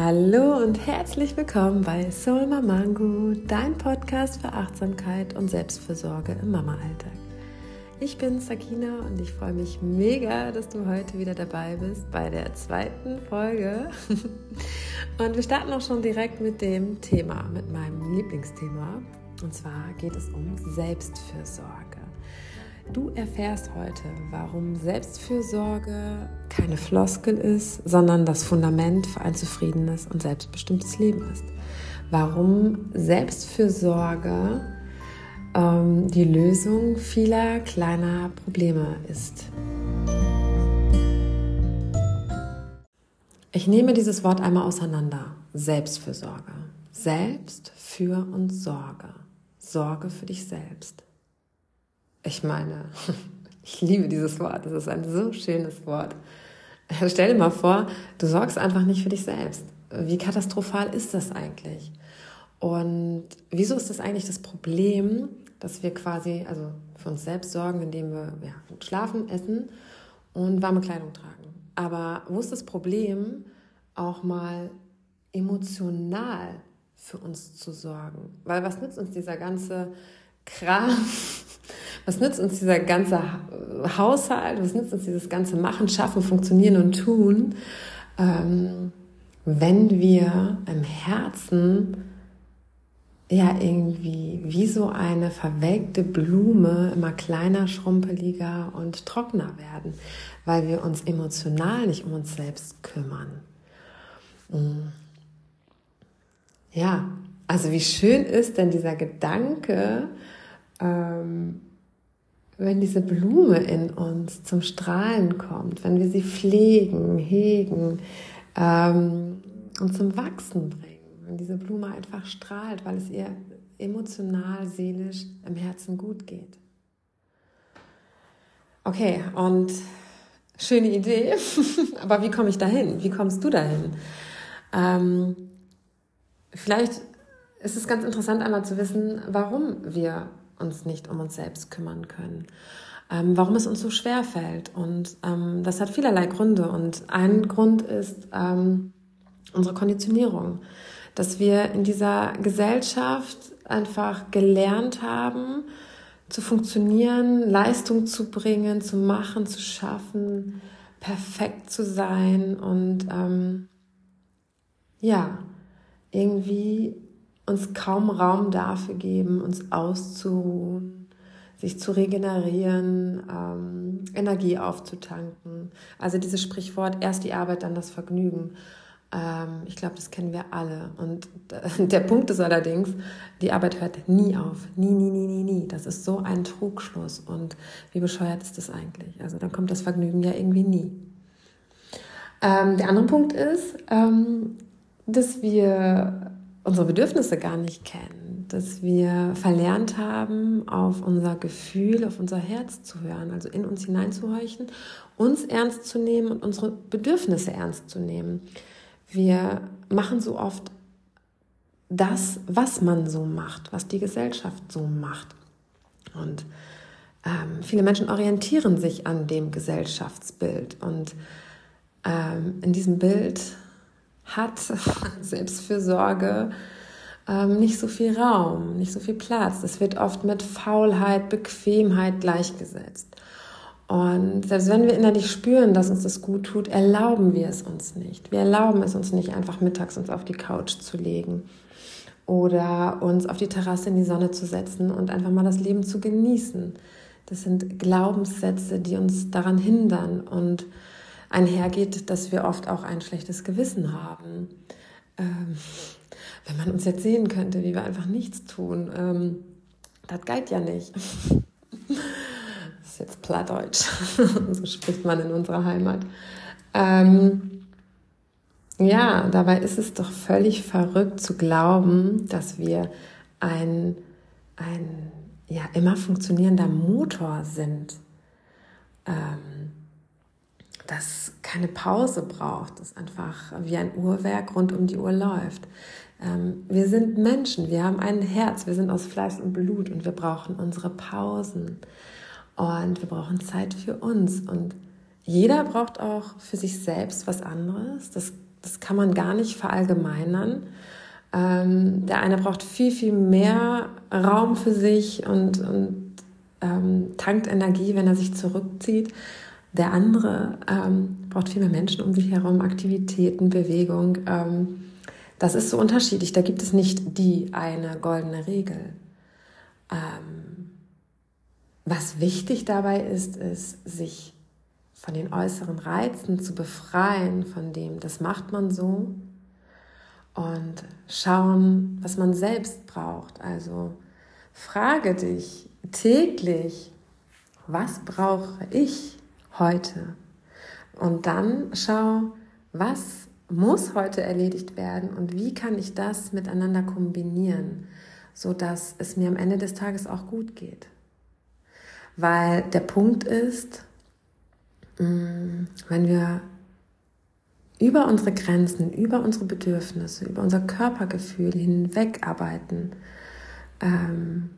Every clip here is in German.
Hallo und herzlich willkommen bei Soul Mamango, dein Podcast für Achtsamkeit und Selbstfürsorge im Mama-Alltag. Ich bin Sakina und ich freue mich mega, dass du heute wieder dabei bist bei der zweiten Folge. Und wir starten auch schon direkt mit dem Thema, mit meinem Lieblingsthema. Und zwar geht es um Selbstfürsorge. Du erfährst heute, warum Selbstfürsorge keine Floskel ist, sondern das Fundament für ein zufriedenes und selbstbestimmtes Leben ist. Warum Selbstfürsorge ähm, die Lösung vieler kleiner Probleme ist. Ich nehme dieses Wort einmal auseinander. Selbstfürsorge. Selbst für und Sorge. Sorge für dich selbst. Ich meine, ich liebe dieses Wort. Es ist ein so schönes Wort. Stell dir mal vor, du sorgst einfach nicht für dich selbst. Wie katastrophal ist das eigentlich? Und wieso ist das eigentlich das Problem, dass wir quasi also für uns selbst sorgen, indem wir ja, schlafen, essen und warme Kleidung tragen? Aber wo ist das Problem, auch mal emotional für uns zu sorgen? Weil was nützt uns dieser ganze Kram? Was nützt uns dieser ganze Haushalt? Was nützt uns dieses ganze Machen, Schaffen, Funktionieren und Tun, ähm, wenn wir im Herzen ja irgendwie wie so eine verwelkte Blume immer kleiner, schrumpeliger und trockener werden, weil wir uns emotional nicht um uns selbst kümmern. Mm. Ja, also wie schön ist denn dieser Gedanke, ähm, wenn diese Blume in uns zum Strahlen kommt, wenn wir sie pflegen, hegen ähm, und zum Wachsen bringen wenn diese Blume einfach strahlt, weil es ihr emotional, seelisch im Herzen gut geht. Okay, und schöne Idee, aber wie komme ich dahin? Wie kommst du dahin? Ähm, vielleicht ist es ganz interessant einmal zu wissen, warum wir uns nicht um uns selbst kümmern können. Ähm, warum es uns so schwer fällt. Und ähm, das hat vielerlei Gründe. Und ein Grund ist ähm, unsere Konditionierung dass wir in dieser Gesellschaft einfach gelernt haben, zu funktionieren, Leistung zu bringen, zu machen, zu schaffen, perfekt zu sein und ähm, ja, irgendwie uns kaum Raum dafür geben, uns auszuruhen, sich zu regenerieren, ähm, Energie aufzutanken. Also dieses Sprichwort, erst die Arbeit, dann das Vergnügen. Ähm, ich glaube, das kennen wir alle. Und der Punkt ist allerdings, die Arbeit hört nie auf. Nie, nie, nie, nie, nie. Das ist so ein Trugschluss. Und wie bescheuert ist das eigentlich? Also dann kommt das Vergnügen ja irgendwie nie. Ähm, der andere Punkt ist, ähm, dass wir unsere Bedürfnisse gar nicht kennen, dass wir verlernt haben, auf unser Gefühl, auf unser Herz zu hören, also in uns hineinzuhorchen, uns ernst zu nehmen und unsere Bedürfnisse ernst zu nehmen. Wir machen so oft das, was man so macht, was die Gesellschaft so macht. Und ähm, viele Menschen orientieren sich an dem Gesellschaftsbild. Und ähm, in diesem Bild hat Selbstfürsorge ähm, nicht so viel Raum, nicht so viel Platz. Es wird oft mit Faulheit, Bequemheit gleichgesetzt. Und selbst wenn wir innerlich spüren, dass uns das gut tut, erlauben wir es uns nicht. Wir erlauben es uns nicht, einfach mittags uns auf die Couch zu legen oder uns auf die Terrasse in die Sonne zu setzen und einfach mal das Leben zu genießen. Das sind Glaubenssätze, die uns daran hindern und einhergeht, dass wir oft auch ein schlechtes Gewissen haben. Ähm, wenn man uns jetzt sehen könnte, wie wir einfach nichts tun, ähm, das geht ja nicht. ist jetzt Plattdeutsch, so spricht man in unserer Heimat. Ähm, ja, dabei ist es doch völlig verrückt zu glauben, dass wir ein, ein ja, immer funktionierender Motor sind, ähm, das keine Pause braucht, das einfach wie ein Uhrwerk rund um die Uhr läuft. Ähm, wir sind Menschen, wir haben ein Herz, wir sind aus Fleisch und Blut und wir brauchen unsere Pausen. Und wir brauchen Zeit für uns. Und jeder braucht auch für sich selbst was anderes. Das, das kann man gar nicht verallgemeinern. Ähm, der eine braucht viel, viel mehr Raum für sich und, und ähm, tankt Energie, wenn er sich zurückzieht. Der andere ähm, braucht viel mehr Menschen um sich herum, Aktivitäten, Bewegung. Ähm, das ist so unterschiedlich. Da gibt es nicht die eine goldene Regel. Ähm, was wichtig dabei ist, ist, sich von den äußeren Reizen zu befreien, von dem, das macht man so, und schauen, was man selbst braucht. Also frage dich täglich, was brauche ich heute? Und dann schau, was muss heute erledigt werden und wie kann ich das miteinander kombinieren, sodass es mir am Ende des Tages auch gut geht. Weil der Punkt ist, mm, wenn wir über unsere Grenzen, über unsere Bedürfnisse, über unser Körpergefühl hinweg arbeiten, ähm,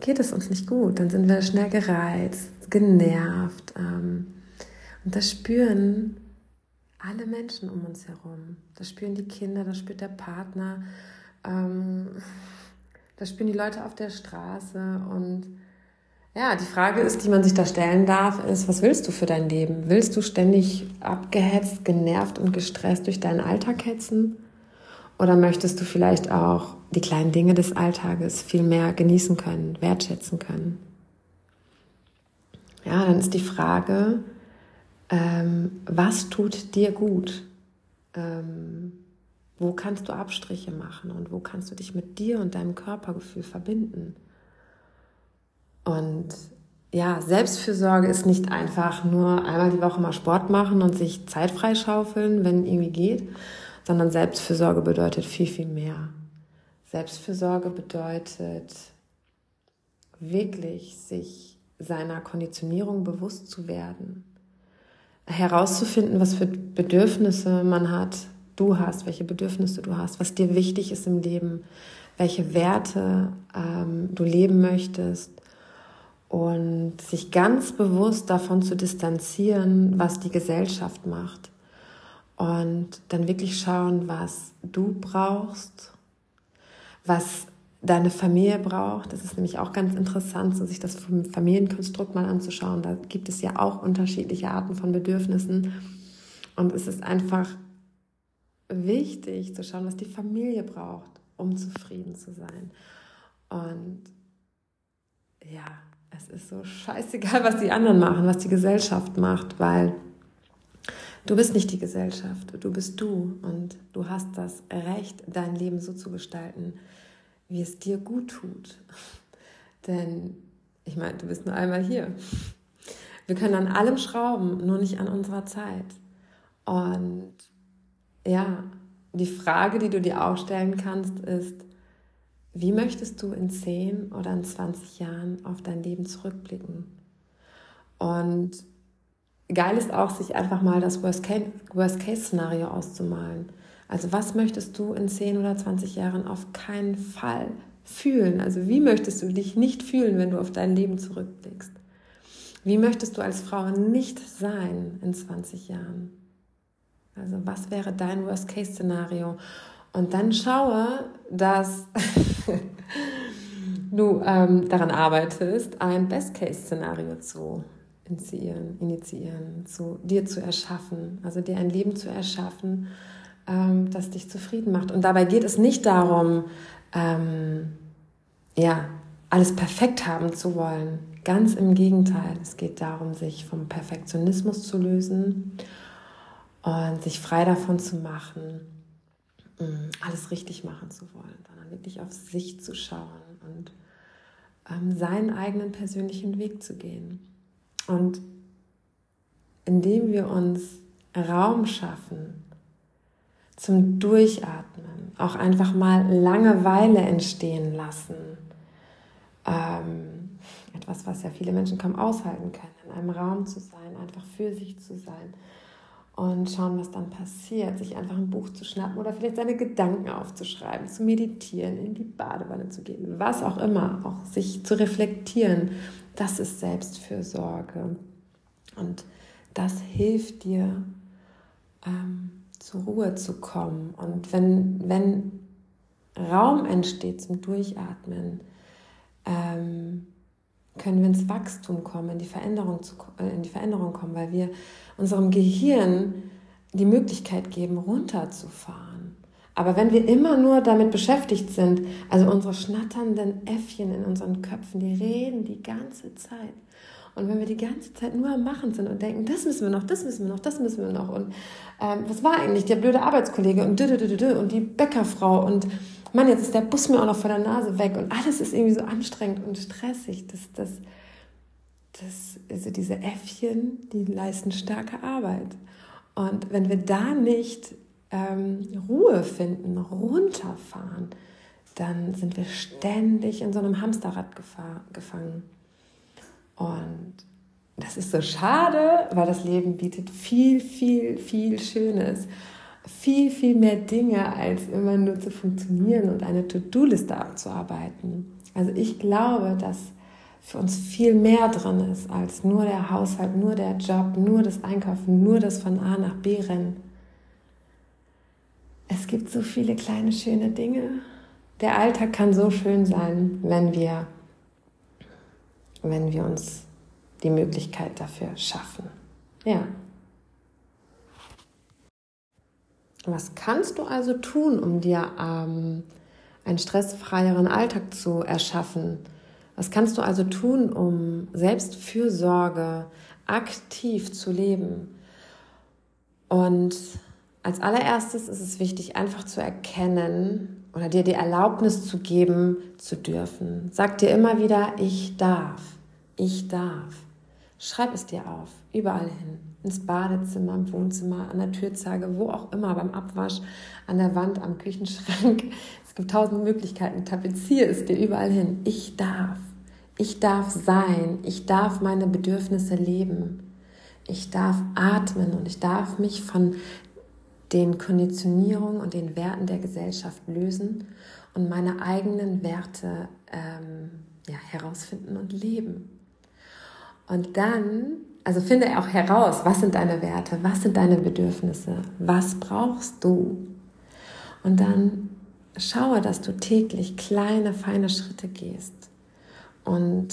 geht es uns nicht gut. Dann sind wir schnell gereizt, genervt. Ähm, und das spüren alle Menschen um uns herum. Das spüren die Kinder, das spürt der Partner, ähm, das spüren die Leute auf der Straße und ja, die Frage ist, die man sich da stellen darf, ist, was willst du für dein Leben? Willst du ständig abgehetzt, genervt und gestresst durch deinen Alltag hetzen? Oder möchtest du vielleicht auch die kleinen Dinge des Alltages viel mehr genießen können, wertschätzen können? Ja, dann ist die Frage, ähm, was tut dir gut? Ähm, wo kannst du Abstriche machen und wo kannst du dich mit dir und deinem Körpergefühl verbinden? Und ja, Selbstfürsorge ist nicht einfach nur einmal die Woche mal Sport machen und sich Zeit freischaufeln, wenn irgendwie geht, sondern Selbstfürsorge bedeutet viel, viel mehr. Selbstfürsorge bedeutet wirklich sich seiner Konditionierung bewusst zu werden, herauszufinden, was für Bedürfnisse man hat, du hast, welche Bedürfnisse du hast, was dir wichtig ist im Leben, welche Werte ähm, du leben möchtest und sich ganz bewusst davon zu distanzieren, was die Gesellschaft macht. Und dann wirklich schauen, was du brauchst, was deine Familie braucht. Das ist nämlich auch ganz interessant, so sich das Familienkonstrukt mal anzuschauen. Da gibt es ja auch unterschiedliche Arten von Bedürfnissen. Und es ist einfach wichtig zu schauen, was die Familie braucht, um zufrieden zu sein. Und ja, es ist so scheißegal, was die anderen machen, was die Gesellschaft macht, weil du bist nicht die Gesellschaft, du bist du und du hast das Recht, dein Leben so zu gestalten, wie es dir gut tut. Denn ich meine, du bist nur einmal hier. Wir können an allem schrauben, nur nicht an unserer Zeit. Und ja, die Frage, die du dir auch stellen kannst, ist, wie möchtest du in 10 oder in 20 Jahren auf dein Leben zurückblicken? Und geil ist auch, sich einfach mal das Worst-Case-Szenario auszumalen. Also was möchtest du in 10 oder 20 Jahren auf keinen Fall fühlen? Also wie möchtest du dich nicht fühlen, wenn du auf dein Leben zurückblickst? Wie möchtest du als Frau nicht sein in 20 Jahren? Also was wäre dein Worst-Case-Szenario? Und dann schaue, dass du ähm, daran arbeitest, ein Best-Case-Szenario zu initiieren, initiieren, zu dir zu erschaffen, also dir ein Leben zu erschaffen, ähm, das dich zufrieden macht. Und dabei geht es nicht darum, ähm, ja, alles perfekt haben zu wollen. Ganz im Gegenteil, es geht darum, sich vom Perfektionismus zu lösen und sich frei davon zu machen, Mm, alles richtig machen zu wollen, sondern wirklich auf sich zu schauen und ähm, seinen eigenen persönlichen Weg zu gehen. Und indem wir uns Raum schaffen zum Durchatmen, auch einfach mal Langeweile entstehen lassen, ähm, etwas, was ja viele Menschen kaum aushalten können, in einem Raum zu sein, einfach für sich zu sein, und schauen, was dann passiert. Sich einfach ein Buch zu schnappen oder vielleicht seine Gedanken aufzuschreiben, zu meditieren, in die Badewanne zu gehen, was auch immer, auch sich zu reflektieren. Das ist Selbstfürsorge. Und das hilft dir ähm, zur Ruhe zu kommen. Und wenn, wenn Raum entsteht zum Durchatmen, ähm, können wir ins Wachstum kommen, in die Veränderung, zu, äh, in die Veränderung kommen, weil wir unserem Gehirn die Möglichkeit geben, runterzufahren. Aber wenn wir immer nur damit beschäftigt sind, also unsere schnatternden Äffchen in unseren Köpfen, die reden die ganze Zeit. Und wenn wir die ganze Zeit nur am Machen sind und denken, das müssen wir noch, das müssen wir noch, das müssen wir noch und ähm, was war eigentlich der blöde Arbeitskollege und und die Bäckerfrau und Mann, jetzt ist der Bus mir auch noch vor der Nase weg und alles ist irgendwie so anstrengend und stressig. Das, das, das, also diese Äffchen, die leisten starke Arbeit. Und wenn wir da nicht ähm, Ruhe finden, runterfahren, dann sind wir ständig in so einem Hamsterrad gefangen. Und das ist so schade, weil das Leben bietet viel, viel, viel Schönes viel, viel mehr Dinge, als immer nur zu funktionieren und eine To-Do-Liste abzuarbeiten. Also ich glaube, dass für uns viel mehr drin ist als nur der Haushalt, nur der Job, nur das Einkaufen, nur das von A nach B rennen. Es gibt so viele kleine schöne Dinge. Der Alltag kann so schön sein, wenn wir, wenn wir uns die Möglichkeit dafür schaffen. Ja. Was kannst du also tun, um dir ähm, einen stressfreieren Alltag zu erschaffen? Was kannst du also tun, um Selbstfürsorge aktiv zu leben? Und als allererstes ist es wichtig, einfach zu erkennen oder dir die Erlaubnis zu geben, zu dürfen. Sag dir immer wieder, ich darf, ich darf. Schreib es dir auf, überall hin. Ins Badezimmer, im Wohnzimmer, an der Türzage, wo auch immer, beim Abwasch, an der Wand, am Küchenschrank. Es gibt tausend Möglichkeiten. Tapezier es dir überall hin. Ich darf. Ich darf sein. Ich darf meine Bedürfnisse leben. Ich darf atmen und ich darf mich von den Konditionierungen und den Werten der Gesellschaft lösen und meine eigenen Werte ähm, ja, herausfinden und leben. Und dann, also finde auch heraus, was sind deine Werte, was sind deine Bedürfnisse, was brauchst du. Und dann schaue, dass du täglich kleine, feine Schritte gehst und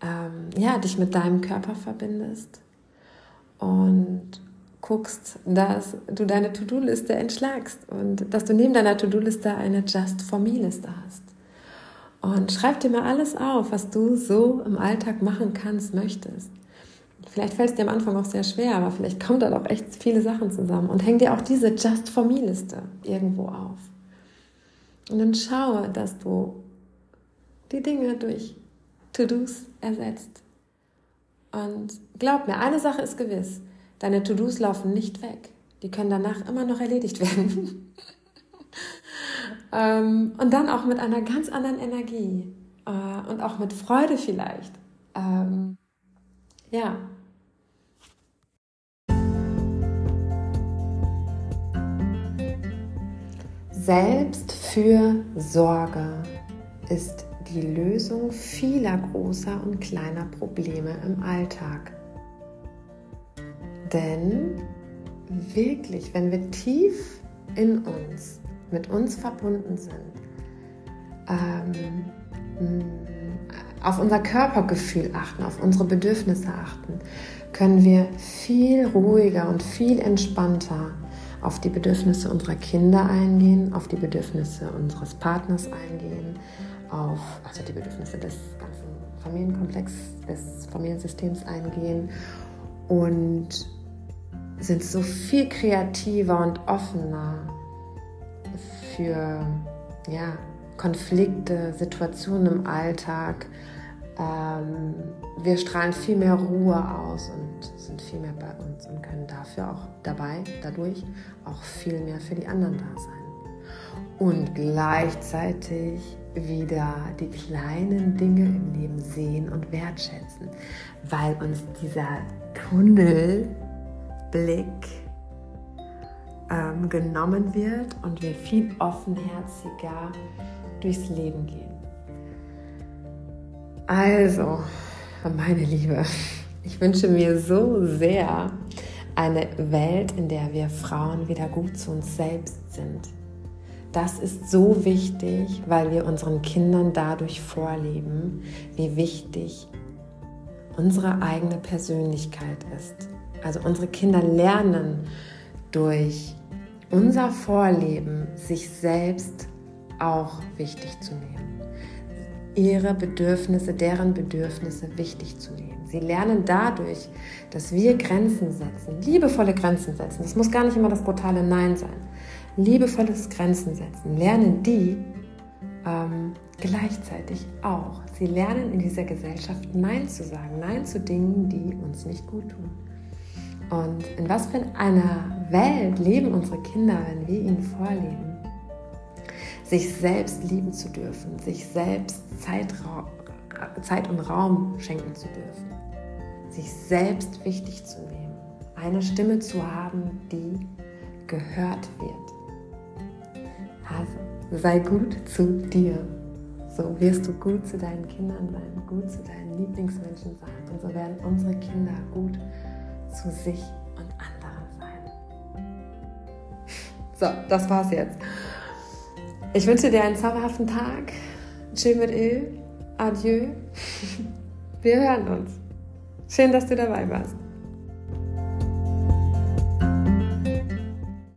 ähm, ja, dich mit deinem Körper verbindest und guckst, dass du deine To-Do-Liste entschlagst und dass du neben deiner To-Do-Liste eine Just-for-Me-Liste hast. Und schreib dir mal alles auf, was du so im Alltag machen kannst, möchtest. Vielleicht fällt es dir am Anfang auch sehr schwer, aber vielleicht kommt da doch echt viele Sachen zusammen. Und häng dir auch diese Just for Me-Liste irgendwo auf. Und dann schaue, dass du die Dinge durch To-Dos ersetzt. Und glaub mir, eine Sache ist gewiss. Deine To-Dos laufen nicht weg. Die können danach immer noch erledigt werden. Ähm, und dann auch mit einer ganz anderen Energie äh, und auch mit Freude vielleicht. Ähm, ja. Selbstfürsorge ist die Lösung vieler großer und kleiner Probleme im Alltag. Denn wirklich, wenn wir tief in uns mit uns verbunden sind, ähm, auf unser Körpergefühl achten, auf unsere Bedürfnisse achten, können wir viel ruhiger und viel entspannter auf die Bedürfnisse unserer Kinder eingehen, auf die Bedürfnisse unseres Partners eingehen, auf also die Bedürfnisse des ganzen Familienkomplex, des Familiensystems eingehen und sind so viel kreativer und offener für ja, Konflikte, Situationen im Alltag. Ähm, wir strahlen viel mehr Ruhe aus und sind viel mehr bei uns und können dafür auch dabei, dadurch auch viel mehr für die anderen da sein. Und gleichzeitig wieder die kleinen Dinge im Leben sehen und wertschätzen, weil uns dieser Tunnelblick ähm, genommen wird und wir viel offenherziger durchs Leben gehen. Also, meine Liebe, ich wünsche mir so sehr eine Welt, in der wir Frauen wieder gut zu uns selbst sind. Das ist so wichtig, weil wir unseren Kindern dadurch vorleben, wie wichtig unsere eigene Persönlichkeit ist. Also unsere Kinder lernen durch unser Vorleben, sich selbst auch wichtig zu nehmen. Ihre Bedürfnisse, deren Bedürfnisse wichtig zu nehmen. Sie lernen dadurch, dass wir Grenzen setzen, liebevolle Grenzen setzen. Das muss gar nicht immer das brutale Nein sein. Liebevolles Grenzen setzen. Lernen die ähm, gleichzeitig auch. Sie lernen in dieser Gesellschaft Nein zu sagen. Nein zu Dingen, die uns nicht gut tun. Und in was für einer Welt leben unsere Kinder, wenn wir ihnen vorleben, sich selbst lieben zu dürfen, sich selbst Zeit, und Raum schenken zu dürfen, sich selbst wichtig zu nehmen, eine Stimme zu haben, die gehört wird. Also sei gut zu dir. So wirst du gut zu deinen Kindern sein, gut zu deinen Lieblingsmenschen sein. Und so werden unsere Kinder gut zu sich und anderen sein. So, das war's jetzt. Ich wünsche dir einen zauberhaften Tag. Chill mit Öl. Adieu. Wir hören uns. Schön, dass du dabei warst.